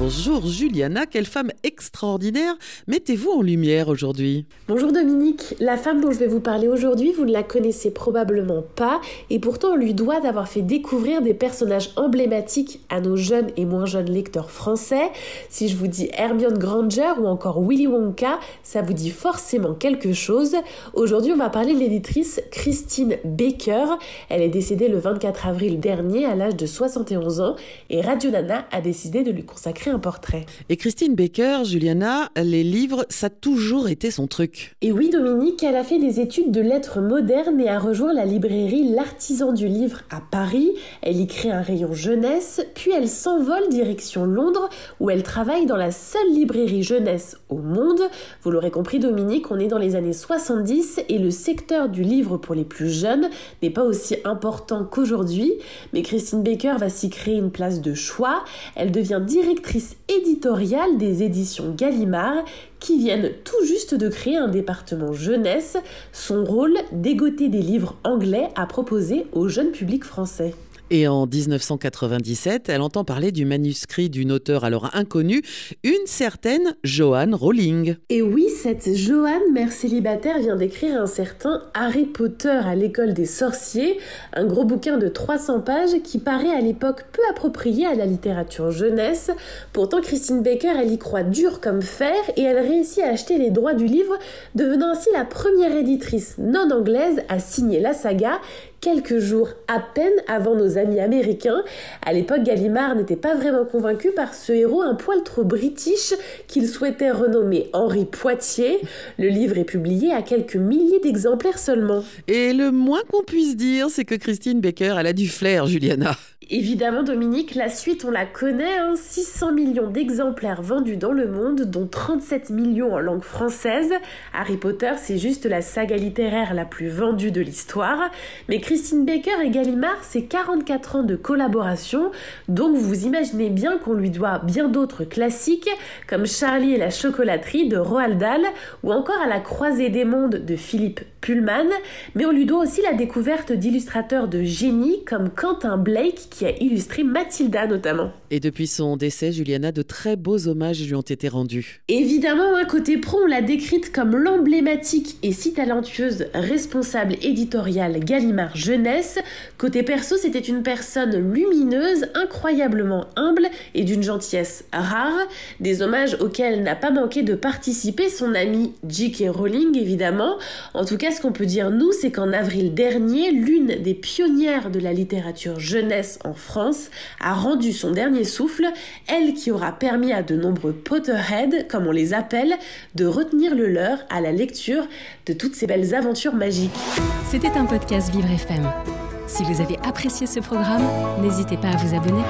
Bonjour Juliana, quelle femme extraordinaire mettez-vous en lumière aujourd'hui? Bonjour Dominique, la femme dont je vais vous parler aujourd'hui, vous ne la connaissez probablement pas et pourtant on lui doit d'avoir fait découvrir des personnages emblématiques à nos jeunes et moins jeunes lecteurs français. Si je vous dis Hermione Granger ou encore Willy Wonka, ça vous dit forcément quelque chose. Aujourd'hui on va parler de l'éditrice Christine Baker. Elle est décédée le 24 avril dernier à l'âge de 71 ans et Radio Nana a décidé de lui consacrer un portrait. Et Christine Baker, Juliana, les livres, ça a toujours été son truc. Et oui, Dominique, elle a fait des études de lettres modernes et a rejoint la librairie L'Artisan du Livre à Paris. Elle y crée un rayon jeunesse, puis elle s'envole direction Londres, où elle travaille dans la seule librairie jeunesse au monde. Vous l'aurez compris, Dominique, on est dans les années 70 et le secteur du livre pour les plus jeunes n'est pas aussi important qu'aujourd'hui. Mais Christine Baker va s'y créer une place de choix. Elle devient directrice éditoriale des éditions Gallimard qui viennent tout juste de créer un département jeunesse. Son rôle, dégoter des livres anglais à proposer au jeune public français. Et en 1997, elle entend parler du manuscrit d'une auteure alors inconnue, une certaine Joanne Rowling. Et oui, cette Joanne, mère célibataire, vient d'écrire un certain Harry Potter à l'école des sorciers, un gros bouquin de 300 pages qui paraît à l'époque peu approprié à la littérature jeunesse. Pourtant, Christine Baker, elle y croit dur comme fer et elle réussit à acheter les droits du livre, devenant ainsi la première éditrice non anglaise à signer la saga quelques jours à peine avant nos amis américains. À l'époque, Gallimard n'était pas vraiment convaincu par ce héros un poil trop british qu'il souhaitait renommer Henri Poitiers. Le livre est publié à quelques milliers d'exemplaires seulement. Et le moins qu'on puisse dire, c'est que Christine Baker, elle a du flair, Juliana. Évidemment, Dominique, la suite, on la connaît, 600 hein. millions d'exemplaires vendus dans le monde, dont 37 millions en langue française. Harry Potter, c'est juste la saga littéraire la plus vendue de l'histoire. Mais Christine Baker et Gallimard, c'est 44 ans de collaboration, donc vous imaginez bien qu'on lui doit bien d'autres classiques, comme Charlie et la chocolaterie de Roald Dahl, ou encore à la croisée des mondes de Philippe Pullman, mais on lui doit aussi la découverte d'illustrateurs de génie comme Quentin Blake qui a illustré Mathilda notamment. Et depuis son décès, Juliana, de très beaux hommages lui ont été rendus. Évidemment, un côté pro, on l'a décrite comme l'emblématique et si talentueuse responsable éditoriale Gallimard Jeunesse. Côté perso, c'était une personne lumineuse, incroyablement humble et d'une gentillesse rare. Des hommages auxquels n'a pas manqué de participer son ami J.K. Rowling, évidemment. En tout cas, ce qu'on peut dire, nous, c'est qu'en avril dernier, l'une des pionnières de la littérature jeunesse en France a rendu son dernier souffle, elle qui aura permis à de nombreux Potterheads, comme on les appelle, de retenir le leur à la lecture de toutes ces belles aventures magiques. C'était un podcast Vivre FM. Si vous avez apprécié ce programme, n'hésitez pas à vous abonner.